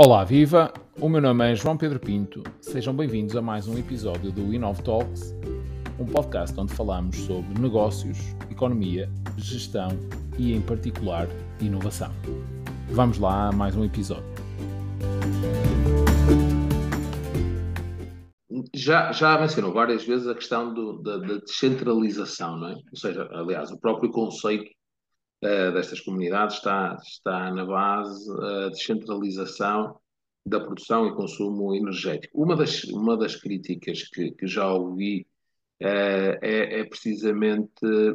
Olá, viva! O meu nome é João Pedro Pinto. Sejam bem-vindos a mais um episódio do Inov Talks, um podcast onde falamos sobre negócios, economia, gestão e, em particular, inovação. Vamos lá a mais um episódio. Já, já mencionou várias vezes a questão do, da, da, descentralização, não é? Ou seja, aliás, o próprio conceito uh, destas comunidades está, está na base a uh, descentralização da produção e consumo energético. Uma das, uma das críticas que, que já ouvi uh, é, é, precisamente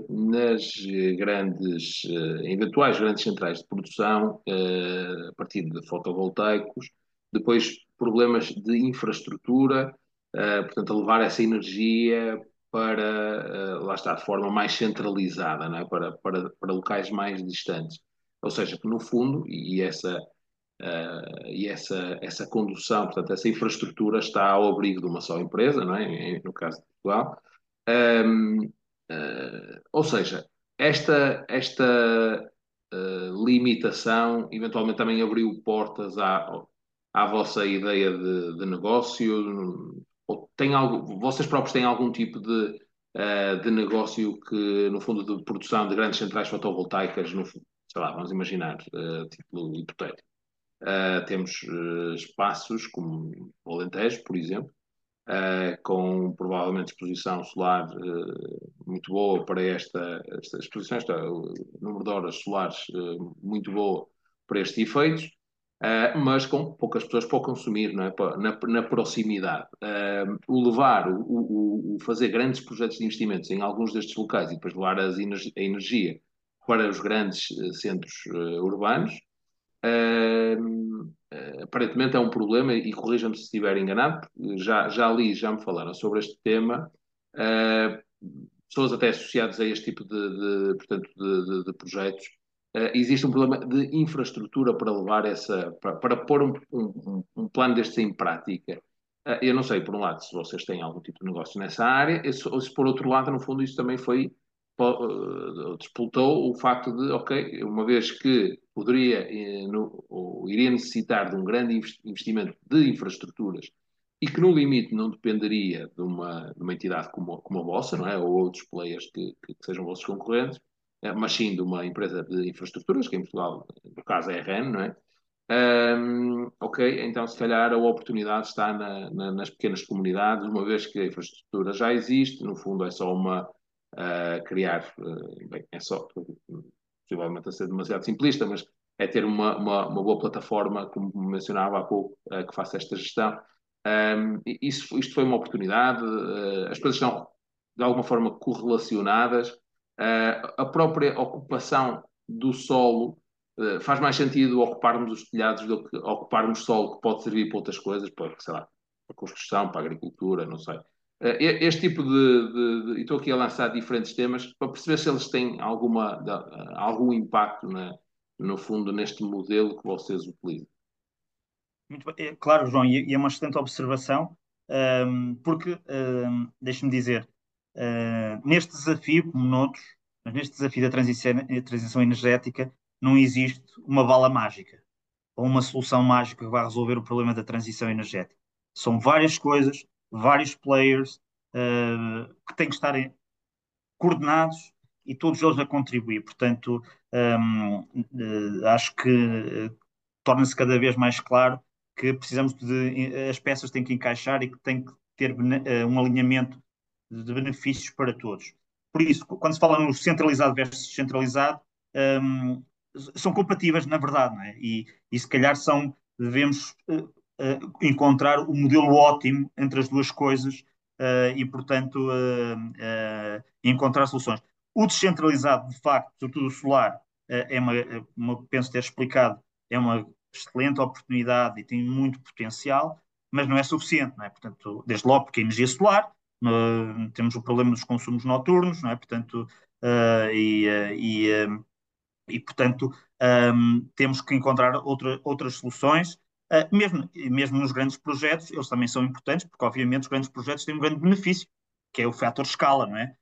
nas grandes, eventuais grandes centrais de produção, a partir de fotovoltaicos, depois problemas de infraestrutura, portanto, a levar essa energia para, uh, lá está, de forma mais centralizada, não é? para, para, para locais mais distantes. Ou seja, que no fundo, e essa, uh, e essa, essa condução, portanto, essa infraestrutura está ao abrigo de uma só empresa, não é? no caso de Portugal. Um, uh, eh, ou seja, esta, esta limitação eventualmente também abriu portas à, à vossa ideia de, de negócio, tem algo, vocês próprios têm algum tipo de, uh, de negócio que, no fundo, de produção de grandes centrais fotovoltaicas, no, sei lá, vamos imaginar, uh, hipotético. Uh, temos espaços como o Alentejo, por exemplo, com provavelmente exposição solar muito boa para esta, esta exposição, o número de horas solares muito boa para estes efeitos Uh, mas com poucas pessoas para o consumir, não é? na, na proximidade. Uh, o levar, o, o, o, fazer grandes projetos de investimentos em alguns destes locais e depois levar as a energia para os grandes uh, centros urbanos, aparentemente é um problema, e corrija-me se estiver enganado, já, já li, já me falaram sobre este tema, pessoas até associadas a este tipo de, de portanto, de, de, de projetos, Uh, existe um problema de infraestrutura para levar essa, para, para pôr um, um, um plano destes em prática. Uh, eu não sei, por um lado, se vocês têm algum tipo de negócio nessa área, ou se por outro lado, no fundo, isso também foi, uh, disputou o facto de, ok, uma vez que poderia, ou iria necessitar de um grande investimento de infraestruturas e que no limite não dependeria de uma, de uma entidade como, como a vossa, não é? Ou outros players que, que sejam vossos concorrentes, mas sim de uma empresa de infraestruturas, que em Portugal, no caso é a REN, não é? Um, ok, então se calhar a oportunidade está na, na, nas pequenas comunidades, uma vez que a infraestrutura já existe, no fundo é só uma uh, criar, uh, bem, é só, possivelmente a ser demasiado simplista, mas é ter uma, uma, uma boa plataforma, como mencionava há pouco, uh, que faça esta gestão. Um, isso, isto foi uma oportunidade, as coisas estão de alguma forma correlacionadas, a própria ocupação do solo uh, faz mais sentido ocuparmos os telhados do que ocuparmos solo que pode servir para outras coisas, para, sei lá, para construção, para agricultura, não sei. Uh, este tipo de, de, de, estou aqui a lançar diferentes temas para perceber se eles têm alguma, algum impacto, na, no fundo, neste modelo que vocês utilizam. Muito bem. É, claro, João, e é uma excelente observação, um, porque, um, deixe-me dizer, Uh, neste desafio, como noutros, mas neste desafio da transição, transição energética, não existe uma bala mágica ou uma solução mágica que vai resolver o problema da transição energética. São várias coisas, vários players uh, que têm que estar coordenados e todos eles a contribuir. Portanto, um, uh, acho que uh, torna-se cada vez mais claro que precisamos de. as peças têm que encaixar e que tem que ter um alinhamento de benefícios para todos. Por isso, quando se fala no centralizado versus descentralizado, um, são compatíveis, na verdade, é? e, e, se calhar são, devemos uh, uh, encontrar o modelo ótimo entre as duas coisas uh, e, portanto, encontrar soluções. O descentralizado, de facto, sobretudo o solar, é uma, uma, penso ter explicado, é uma excelente oportunidade e tem muito potencial, mas não é suficiente, não é? Portanto, desde logo porque a energia solar Uh, temos o problema dos consumos noturnos, não é? Portanto, uh, e, uh, e, e, portanto, um, temos que encontrar outra, outras soluções. mesmo, mesmo nos grandes projetos, eles também são importantes, porque, obviamente, os grandes projetos têm um grande benefício, que é o fator escala, não é?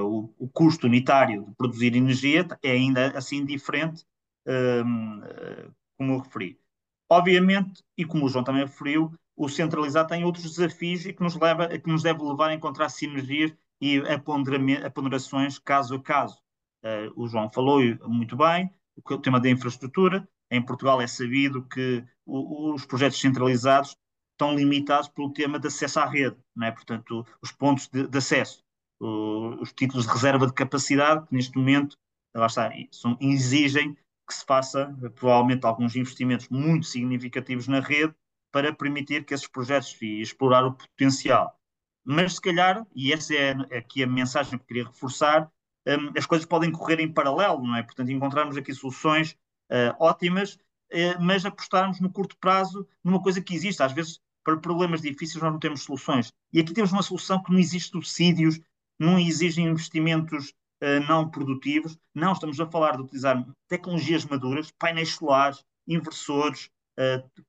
O, o, custo unitário de produzir energia é ainda assim diferente, um, como eu referi. Obviamente, e como o João também referiu, o centralizado tem outros desafios e que nos, leva, que nos deve levar a encontrar sinergias e a, a ponderações caso a caso. Uh, o João falou muito bem, o tema da infraestrutura. Em Portugal é sabido que o, os projetos centralizados estão limitados pelo tema de acesso à rede, não é? portanto, os pontos de, de acesso, o, os títulos de reserva de capacidade, que neste momento lá está, são, exigem que se faça provavelmente alguns investimentos muito significativos na rede para permitir que esses projetos e explorar o potencial. Mas se calhar, e essa é aqui a mensagem que queria reforçar, um, as coisas podem correr em paralelo, não é? Portanto, encontrarmos aqui soluções uh, ótimas, uh, mas apostarmos no curto prazo numa coisa que existe. Às vezes, para problemas difíceis, nós não temos soluções. E aqui temos uma solução que não existe subsídios, não exigem investimentos uh, não produtivos. Não, estamos a falar de utilizar tecnologias maduras, painéis solares, inversores,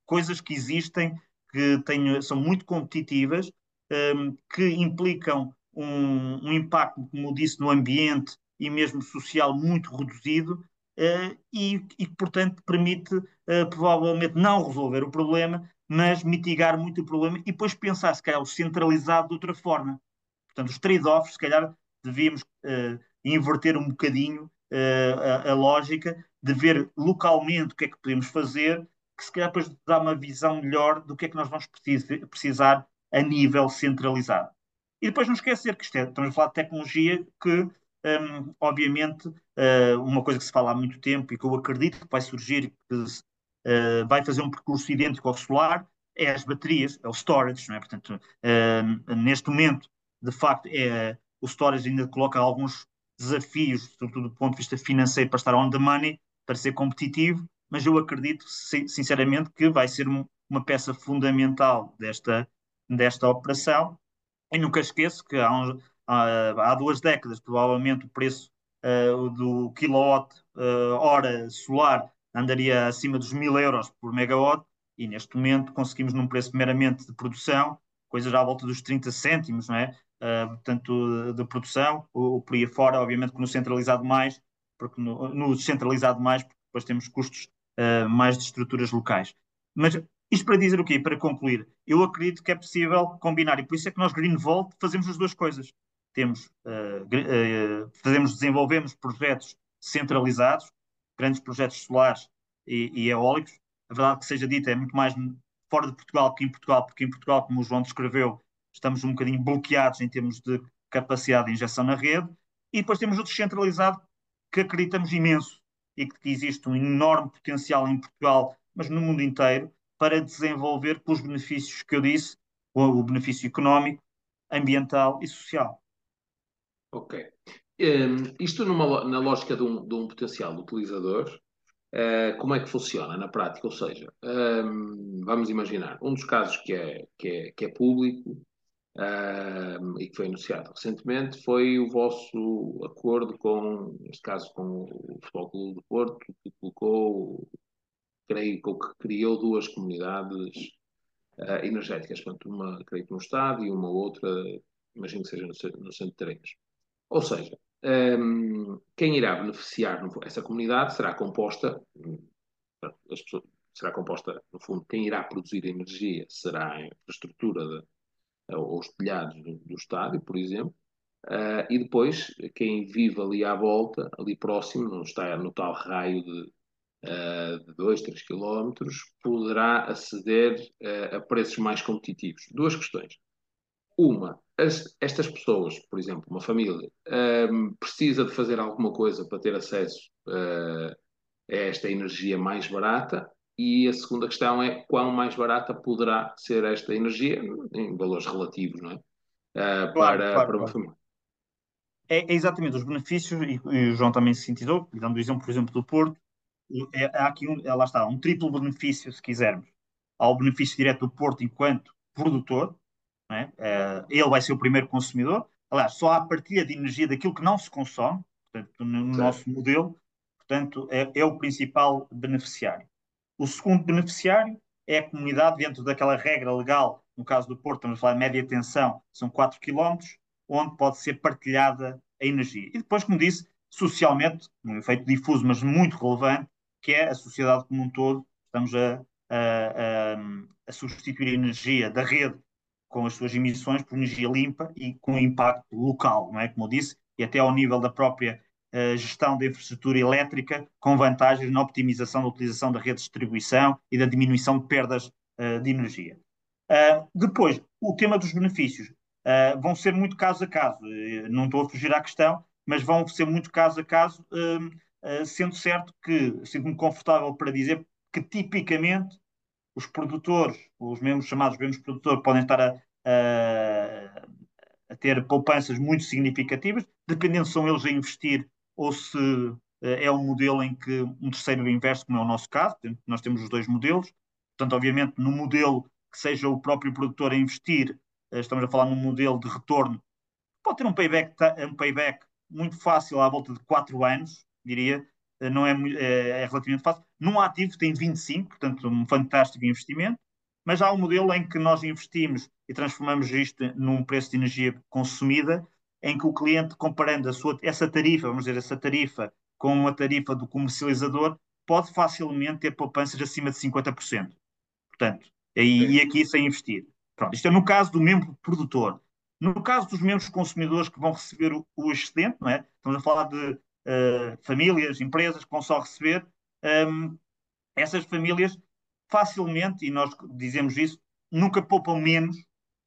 coisas que existem, que têm, são muito competitivas, um, que implicam um, um, impacto, como disse, no ambiente e mesmo social muito reduzido uh, e, e, portanto, permite uh, provavelmente não resolver o problema, mas mitigar muito o problema e depois pensar, se calhar, o centralizado de outra forma. Portanto, os trade-offs, se calhar, devíamos uh, inverter um bocadinho a, a lógica de ver localmente o que é que podemos fazer, que se calhar depois dá uma visão melhor do que é que nós vamos precisar a nível centralizado. E depois não esquecer que isto é, estamos a falar de tecnologia que, um, obviamente, uh, uma coisa que se fala há muito tempo e que eu acredito que vai surgir, que uh, vai fazer um percurso idêntico ao solar, é as baterias, é o storage, não é? Portanto, uh, neste momento, de facto, é, o storage ainda coloca alguns desafios, sobretudo do ponto de vista financeiro, para estar on the money, para ser competitivo, mas eu acredito, sinceramente, que vai ser uma peça fundamental desta, desta operação e nunca esqueço que há, há, duas décadas, provavelmente, o preço uh, do quilowatt-hora uh, solar andaria acima dos mil euros por megawatt, e neste momento conseguimos, num preço meramente de produção, coisas à volta dos 30 cêntimos, não é? Uh, portanto, de, produção, o, por aí fora, obviamente que no centralizado mais, porque no, no descentralizado mais, porque depois temos custos uh, mais de estruturas locais. Mas isto para dizer o quê? Para concluir, eu acredito que é possível combinar, e por isso é que nós, Greenvolt, fazemos as duas coisas. Temos, uh, uh, fazemos, desenvolvemos projetos centralizados, grandes projetos solares e, e, eólicos. A verdade que seja dita, é muito mais fora de Portugal que em Portugal, porque em Portugal, como o João descreveu, estamos um bocadinho bloqueados em termos de capacidade de injeção na rede. E depois temos o descentralizado, que acreditamos imenso e que existe um enorme potencial em Portugal, mas no mundo inteiro, para desenvolver pelos benefícios que eu disse, o benefício económico, ambiental e social. Ok. Um, isto numa, na lógica de um, de um potencial utilizador, uh, como é que funciona na prática? Ou seja, um, vamos imaginar, um dos casos que é, que é, que é público um, e que foi anunciado recentemente foi o vosso acordo com, neste caso, com o Futebol Clube do Porto, que colocou creio que criou duas comunidades uh, energéticas, portanto, uma, creio que no estado e uma outra, imagino que seja no, no centro de treinos. Ou seja, um, quem irá beneficiar essa comunidade será composta, pessoas, será composta, no fundo, quem irá produzir energia será a infraestrutura ou os telhados do, do estádio, por exemplo, uh, e depois quem vive ali à volta, ali próximo, não está no tal raio de uh, de 2, 3 km, poderá aceder uh, a preços mais competitivos. Duas questões. Uma, as, estas pessoas, por exemplo, uma família, um, precisa de fazer alguma coisa para ter acesso uh, a esta energia mais barata e a segunda questão é quão mais barata poderá ser esta energia em valores relativos, não é? Uh, claro, para, claro, para uma família. É, é, exatamente os benefícios, e, e, o João também se sintetizou, dando o exemplo, por exemplo, do Porto, é, há aqui um, lá está, um triplo benefício, se quisermos. Há o benefício direto do Porto enquanto produtor, é? Uh, ele vai ser o primeiro consumidor. Aliás, só há a partilha de energia daquilo que não se consome, portanto, no, no nosso modelo, portanto, é, é, o principal beneficiário. O segundo beneficiário é a comunidade dentro daquela regra legal, no caso do Porto, estamos a falar de média tensão, são 4 km, onde pode ser partilhada a energia. E depois, como disse, socialmente, um efeito difuso, mas muito relevante, que é a sociedade como um todo, estamos a, a, a, a substituir a energia da rede com as suas emissões por energia limpa e com impacto local, não é? Como eu disse, e até ao nível da própria gestão da infraestrutura elétrica, com vantagens na optimização da utilização da rede de distribuição e da diminuição de perdas uh, de energia. Uh, depois, o tema dos benefícios. vão ser muito caso a caso, não estou a fugir à questão, mas vão ser muito caso a caso, sendo certo que sinto-me confortável para dizer que tipicamente os produtores, os mesmos chamados mesmos produtores, podem estar a, a, a, ter poupanças muito significativas, dependendo se são eles a investir ou se eh, é um modelo em que um terceiro investe, como é o nosso caso. Nós temos os dois modelos. Portanto, obviamente, no modelo que seja o próprio produtor a investir, eh, estamos a falar num modelo de retorno, pode ter um payback, um payback muito fácil, à volta de 4 anos, diria, eh, não é, é relativamente fácil. Num ativo tem 25, portanto, um fantástico investimento, mas há um modelo em que nós investimos e transformamos isto num preço de energia consumida, em que o cliente, comparando sua, essa tarifa, vamos dizer, essa tarifa com a tarifa do comercializador, pode facilmente ter poupanças acima de 50%. Portanto, e, e aqui sem investir. Pronto, isto é no caso do membro produtor. No caso dos membros consumidores que vão receber o, o excedente, não é? estamos a falar de uh, famílias, empresas que vão só receber, um, essas famílias facilmente, e nós dizemos isso, nunca poupam menos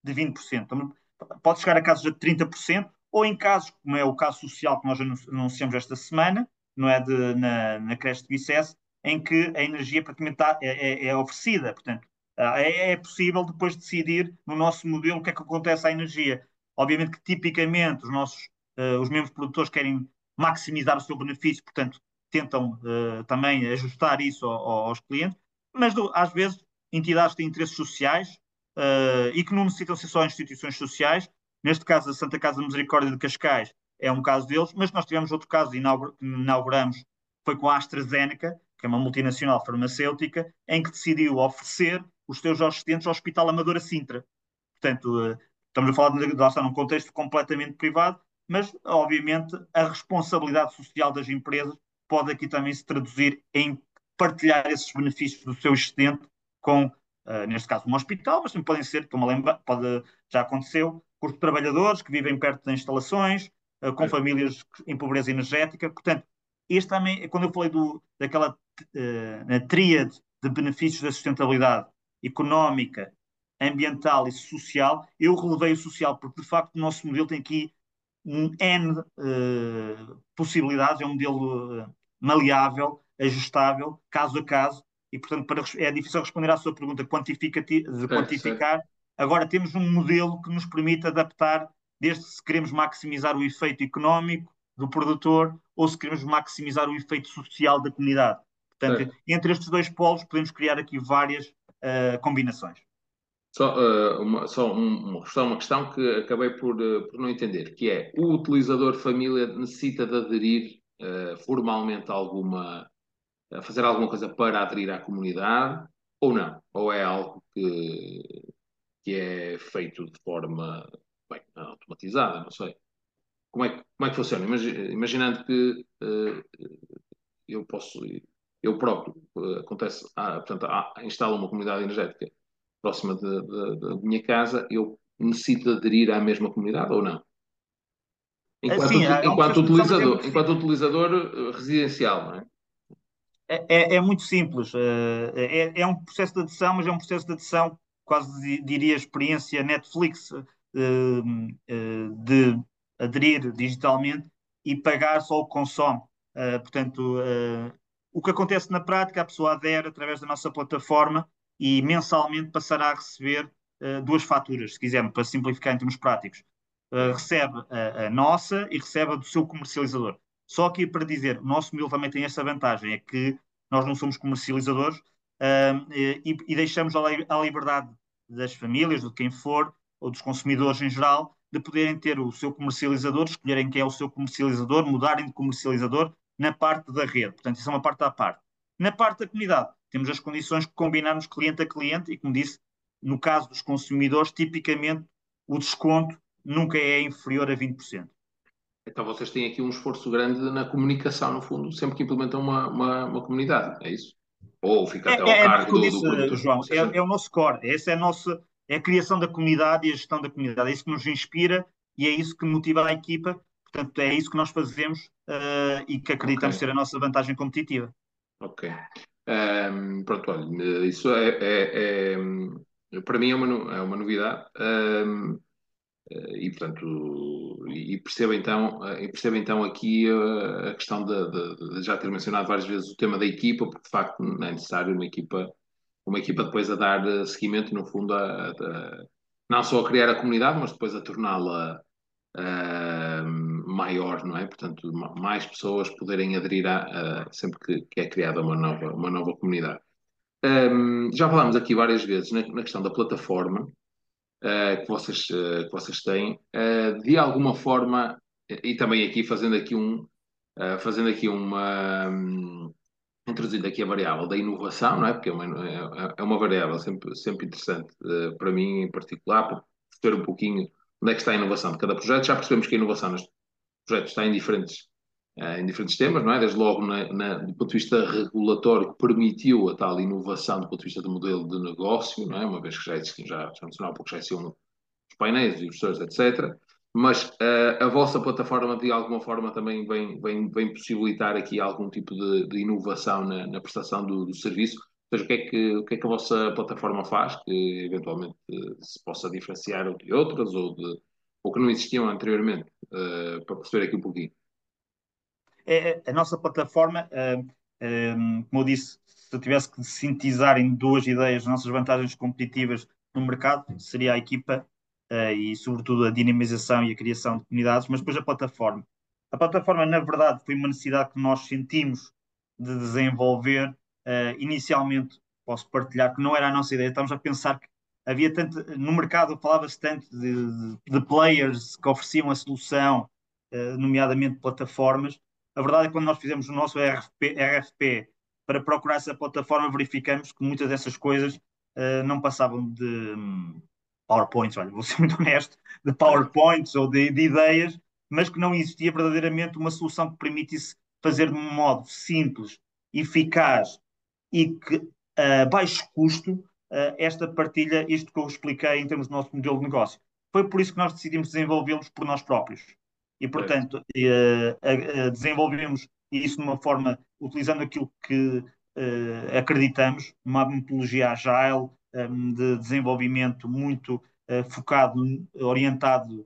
de 20%. Então, pode chegar a casos de 30%, ou em casos, como é o caso social que nós anunciamos esta semana, não é, de, na, na creche de Bicesse, em que a energia praticamente é, é, é oferecida. Portanto, ah, é, é, possível depois decidir no nosso modelo o que é que acontece à energia. Obviamente que tipicamente os nossos, uh, os membros produtores querem maximizar o seu benefício, portanto, tentam uh, também ajustar isso ao, ao, aos clientes, mas do, às vezes entidades têm interesses sociais uh, e que não necessitam ser só instituições sociais. Neste caso, a Santa Casa Misericórdia de Cascais é um caso deles, mas nós tivemos outro caso que inauguramos, foi com a AstraZeneca, que é uma multinacional farmacêutica, em que decidiu oferecer os seus assistentes ao Hospital Amadora Sintra. Portanto, uh, estamos a falar de, de, de, num contexto completamente privado, mas, obviamente, a responsabilidade social das empresas pode aqui também se traduzir em partilhar esses benefícios do seu excedente com, uh, neste caso, um hospital, mas também podem ser, como lembra, pode, já aconteceu, os trabalhadores que vivem perto das instalações, uh, com é. famílias em pobreza energética. Portanto, este também, quando eu falei do, daquela uh, tríade de benefícios da sustentabilidade económica, ambiental e social, eu relevei o social, porque de facto o nosso modelo tem aqui um N uh, possibilidades, é um modelo uh, maleável, ajustável, caso a caso, e portanto para, é difícil responder à sua pergunta de quantificar. Agora temos um modelo que nos permite adaptar, desde se queremos maximizar o efeito económico do produtor ou se queremos maximizar o efeito social da comunidade. Portanto, entre estes dois polos podemos criar aqui várias uh, combinações. Só, uh, uma, só só uma questão que acabei por, uh, por não entender, que é o utilizador família necessita de aderir formalmente a alguma, a fazer alguma coisa para aderir à comunidade ou não? Ou é algo que, que é feito de forma bem, automatizada, não sei. Como é, como é que funciona? Imaginando que eu posso, eu próprio, acontece, ah, portanto, ah, instalo uma comunidade energética próxima da minha casa, eu necessito aderir à mesma comunidade ou não? Enquanto, Sim, é enquanto, utilizador, enquanto utilizador eh, residencial, não é? É, é, é, muito simples. É, é, um processo de adição, mas é um processo de adição, quase diria experiência Netflix, eh, de aderir digitalmente e pagar só o que consome. Portanto, o que acontece na prática, a pessoa adere através da nossa plataforma e mensalmente passará a receber duas faturas, se quisermos, para simplificar em termos práticos. Recebe a, a, nossa e recebe a do seu comercializador. Só aqui para dizer, o nosso modelo também tem essa vantagem, é que nós não somos comercializadores uh, e, e, deixamos a liberdade das famílias, de quem for, ou dos consumidores em geral, de poderem ter o seu comercializador, escolherem quem é o seu comercializador, mudarem de comercializador na parte da rede. Portanto, isso é uma parte à parte. Na parte da comunidade, temos as condições que combinamos cliente a cliente e, como disse, no caso dos consumidores, tipicamente o desconto nunca é inferior a 20%. Então vocês têm aqui um esforço grande na comunicação, no fundo, sempre que implementam uma, uma, uma comunidade, é isso? Ou fica até É, é, ao é cargo do, disse, do. João, é, é o nosso core. Essa é a nossa, é a criação da comunidade e a gestão da comunidade. É isso que nos inspira e é isso que motiva a equipa. Portanto, é isso que nós fazemos eh, e que acreditamos Ok. ser a nossa vantagem competitiva. Ok. Ahm, pronto, olha, isso é, é- é- para mim é uma, é uma novidade. Ahm, eh, e, portanto, e percebo então, eh, e percebo então aqui eh, a questão de, de- de já ter mencionado várias vezes o tema da equipa, porque de facto não é necessário uma equipa, uma equipa depois a dar eh, seguimento, no fundo, a, a- não só a criar a comunidade, mas depois a torná-la maior, não é? Portanto, ma- mais pessoas poderem aderir a, a- sempre que, que é criada uma nova, uma nova comunidade. Ahm, já falámos aqui várias vezes na, na questão da plataforma que vocês, ah, que vocês têm. Ah, de alguma forma, e também aqui fazendo aqui um, fazendo aqui uma, hum, introduzindo aqui a variável da inovação, não é? Porque é uma, é, é uma variável sempre, sempre interessante eh, para mim em particular, para perceber um pouquinho onde é que está a inovação de cada projeto. Já percebemos que a inovação nos projetos está em diferentes, eh, em diferentes temas, não é? Desde logo na, na, do ponto de vista regulatório que permitiu a tal inovação do ponto de vista do modelo de negócio, não é? Uma vez que já existiam, já, já um pouco, já existiam os painéis, os investidores, etc. Mas eh, a vossa plataforma, de alguma forma, também vem, vem, vem possibilitar aqui algum tipo de, de inovação na, na prestação do, do serviço. Ou seja, o que, é que, o que é que a vossa plataforma faz que eventualmente eh, se possa diferenciar de outras ou, de, ou que não existiam anteriormente, eh, para perceber aqui um pouquinho. É, é- a nossa plataforma, ah, ah, como eu disse, se eu tivesse que sintetizar em duas ideias as nossas vantagens competitivas no mercado, seria a equipa ah, e, sobretudo, a dinamização e a criação de comunidades, mas depois a plataforma. A plataforma, na verdade, foi uma necessidade que nós sentimos de desenvolver. Ah, inicialmente, posso partilhar que não era a nossa ideia, estamos a pensar que havia tanto, no mercado falava-se tanto de, de players que ofereciam a solução, ah, nomeadamente plataformas a verdade é que quando nós fizemos o nosso RFP, RFP para procurar essa plataforma, verificamos que muitas dessas coisas uh, não passavam de um, PowerPoints, olha, vou ser muito honesto, de PowerPoints ou de, de, ideias, mas que não existia verdadeiramente uma solução que permitisse fazer de um modo simples, eficaz e que a uh, baixo custo uh, esta partilha, isto que eu expliquei em termos do nosso modelo de negócio. Foi por isso que nós decidimos desenvolvê-los por nós próprios e, portanto, uh, desenvolvemos isso de uma forma, utilizando aquilo que uh, acreditamos, uma metodologia agile, um, de desenvolvimento muito focado, orientado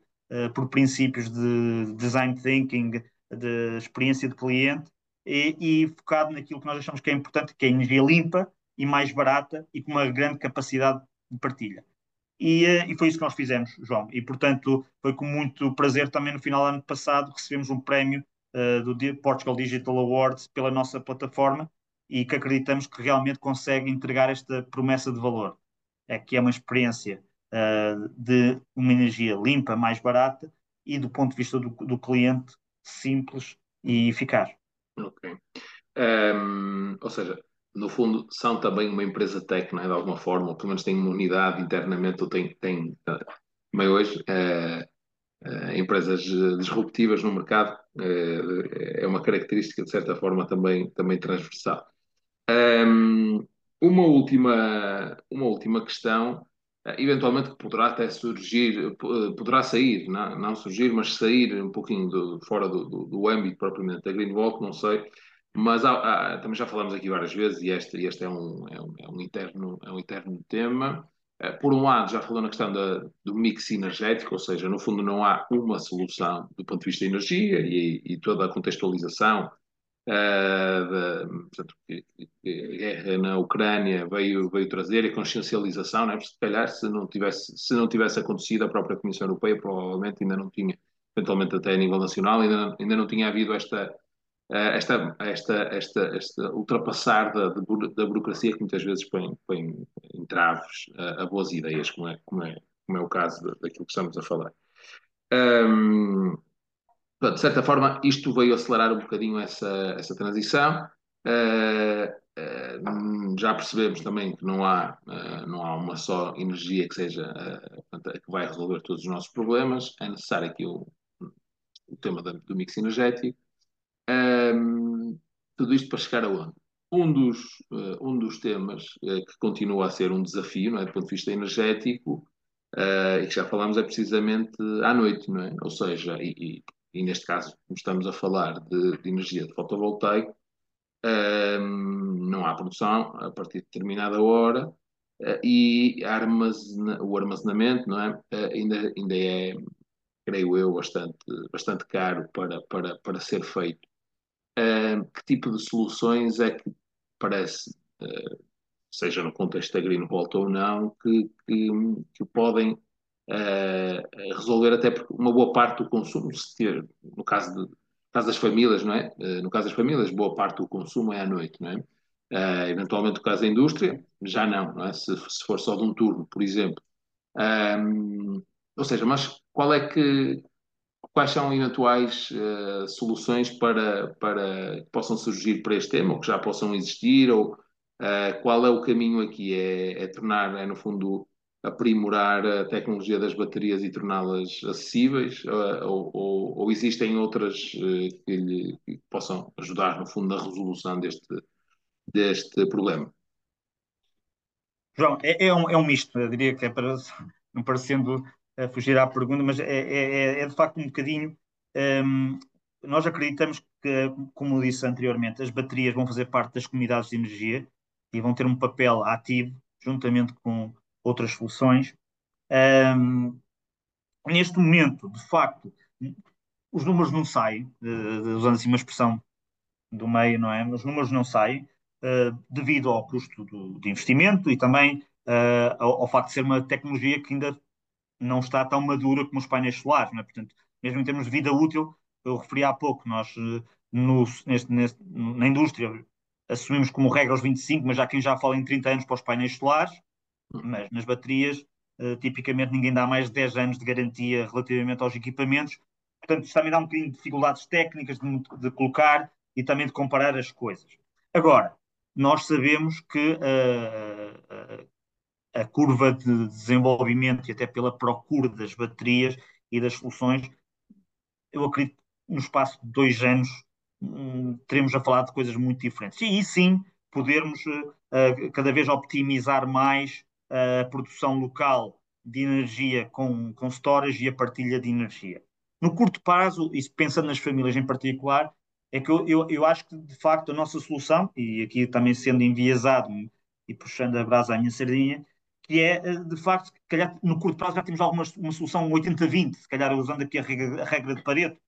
por princípios de design thinking, de experiência de cliente, e, e, focado naquilo que nós achamos que é importante, que é energia limpa e mais barata e com uma grande capacidade de partilha. E, e, foi isso que nós fizemos, João. E, portanto, foi com muito prazer também no final do ano passado recebemos um prémio uh, do Portugal Digital Awards pela nossa plataforma e que acreditamos que realmente consegue entregar esta promessa de valor. É que é uma experiência uh, de uma energia limpa, mais barata e, do ponto de vista do, do cliente, simples e eficaz. Ok. Um, ou seja, no fundo, são também uma empresa tech, não é? De alguma forma, ou pelo menos têm uma unidade internamente, ou têm, têm também hoje, é, é, empresas disruptivas no mercado, é, é, uma característica, de certa forma, também, também transversal. Um, uma, última, uma última questão, eventualmente poderá até surgir, poderá sair, não, não surgir, mas sair um pouquinho do, fora do, do, do âmbito propriamente da Greenwalk, não sei, mas há, há, também já falamos aqui várias vezes, e este, este é, um, é, um, é, um interno, é um interno tema. Por um lado, já falou na questão da, do mix energético, ou seja, no fundo não há uma solução do ponto de vista de energia e, e toda a contextualização uh, da, portanto, guerra na Ucrânia veio, veio trazer, a consciencialização, né? se calhar se não, tivesse, se não tivesse acontecido, a própria Comissão Europeia provavelmente ainda não tinha, eventualmente até a nível nacional, ainda ainda não tinha havido esta esta, esta, esta, esta ultrapassar da, da burocracia que muitas vezes põe, põe entraves a, a, boas ideias, como é, como é, como é o caso daquilo que estamos a falar. De certa forma, isto veio acelerar um bocadinho essa, essa transição. Uh, uh, já percebemos também que não há, uh, não há uma só energia que seja que vai resolver todos os nossos problemas. É necessário aqui o, o tema do mix energético. Um, tudo isto para chegar aonde? um dos, uh, um dos temas uh, que continua a ser um desafio, não é, do ponto de vista energético, uh, e que já falámos, é precisamente à noite, não é? Ou seja, e, e, e neste caso, estamos a falar de, de energia de fotovoltaico, não há produção a partir de determinada hora e armazena, o armazenamento, não é? ainda, ainda é, creio eu, bastante, bastante caro para, para, para ser feito. Que tipo de soluções é que parece, uh, seja no contexto da Greenvolt ou não, que, que, que podem uh, resolver até uma boa parte do consumo, ter, no caso, de, caso das famílias, não é? No caso das famílias, boa parte do consumo é à noite, não é? Uh, eventualmente, no caso da indústria, já não, não é? Se, se for só de um turno, por exemplo. Um, ou seja, mas qual é que quais são eventuais uh, soluções para, para que possam surgir para este tema, ou que já possam existir, ou uh, qual é o caminho aqui? É, é, tornar, é no fundo, aprimorar a tecnologia das baterias e torná-las acessíveis, uh, ou, ou, ou, existem outras que, lhe, que possam ajudar, no fundo, na resolução deste, deste problema? João, é, é, um, é um misto, eu diria que é para, não parecendo a fugir à pergunta, mas é, é, é de facto um bocadinho. Um, nós acreditamos que, como disse anteriormente, as baterias vão fazer parte das comunidades de energia e vão ter um papel ativo, juntamente com outras soluções. Um, neste momento, de facto, os números não saem, uh, usando assim uma expressão do meio, não é? Os números não saem uh, devido ao custo do, de investimento e também uh, ao, ao, facto de ser uma tecnologia que ainda não está tão madura como os painéis solares, é? Portanto, mesmo em termos de vida útil, eu referi há pouco, nós eh, no, neste, neste, na indústria assumimos como regra os 25, mas já quem já fala em 30 anos para os painéis solares, mas nas baterias, uh, tipicamente ninguém dá mais de 10 anos de garantia relativamente aos equipamentos. Portanto, isto também dá um bocadinho de dificuldades técnicas de, de colocar e também de comparar as coisas. Agora, nós sabemos que uh, uh, a curva de desenvolvimento e até pela procura das baterias e das soluções, eu acredito que no espaço de dois anos hum, teremos a falar de coisas muito diferentes. E, e sim, podermos uh, cada vez optimizar mais a produção local de energia com, com storage e a partilha de energia. No curto prazo, e pensando nas famílias em particular, é que eu, eu, eu acho que, de facto, a nossa solução, e aqui também sendo enviesado e puxando a brasa à minha sardinha, que é, eh, de facto, calhar no curto prazo já temos alguma uma solução 80-20, se calhar usando aqui a regra, a regra de Pareto.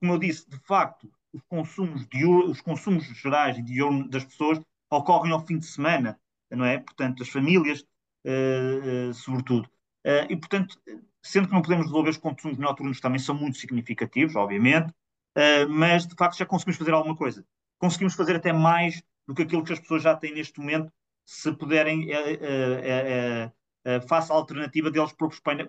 Como eu disse, de facto, os consumos, de, os consumos gerais de ouro das pessoas ocorrem ao fim de semana, não é? Portanto, as famílias, uh, uh, sobretudo. Uh, e, portanto, sendo que não podemos devolver os consumos noturnos também são muito significativos, obviamente, mas, de facto, já conseguimos fazer alguma coisa. Conseguimos fazer até mais do que aquilo que as pessoas já têm neste momento se puderem, é, é, é, faça a alternativa deles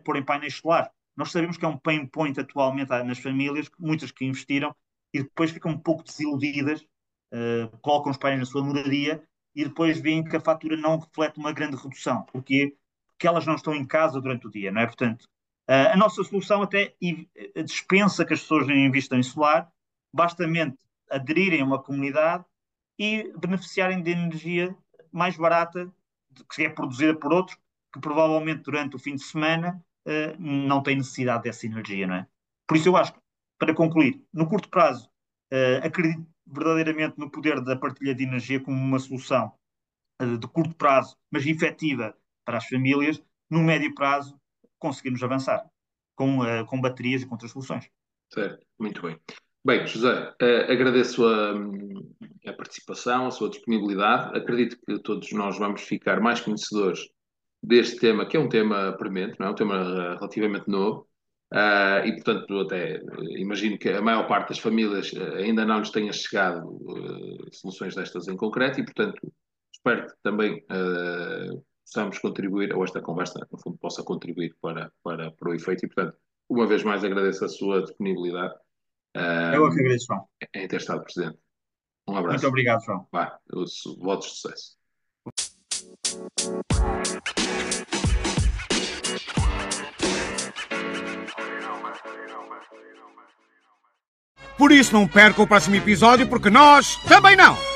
porem painéis solares. Nós sabemos que é um pain point atualmente nas famílias, muitas que investiram e depois ficam um pouco desiludidas, uh, colocam os painéis na sua moradia e depois veem que a fatura não reflete uma grande redução. Porquê? Porque elas não estão em casa durante o dia, não é? Portanto, uh, a nossa solução até dispensa que as pessoas investam em solar, bastamente aderirem a uma comunidade e beneficiarem de energia mais barata, que é produzida por outros, que provavelmente durante o fim de semana uh, não têm necessidade dessa energia, não é? Por isso eu acho para concluir, no curto prazo, uh, acredito verdadeiramente no poder da partilha de energia como uma solução uh, de curto prazo, mas efetiva para as famílias, no médio prazo conseguirmos avançar com, com baterias e com outras soluções. Certo, muito bem. Bem, José, uh, agradeço a, a, participação, a sua disponibilidade. Acredito que todos nós vamos ficar mais conhecedores deste tema, que é um tema premente, não é? um tema relativamente novo. Uh, e, portanto, até uh, imagino que a maior parte das famílias ainda não lhes tenha chegado soluções destas em concreto e, portanto, espero que também possamos contribuir, ou esta conversa, no fundo, possa contribuir para, para, para o efeito. E, portanto, uma vez mais agradeço a sua disponibilidade eu é que agradeço, João. Em ter estado presente. Um abraço. Muito obrigado, João. Vá, votos de sucesso. Por isso não perca o próximo episódio, porque nós também não!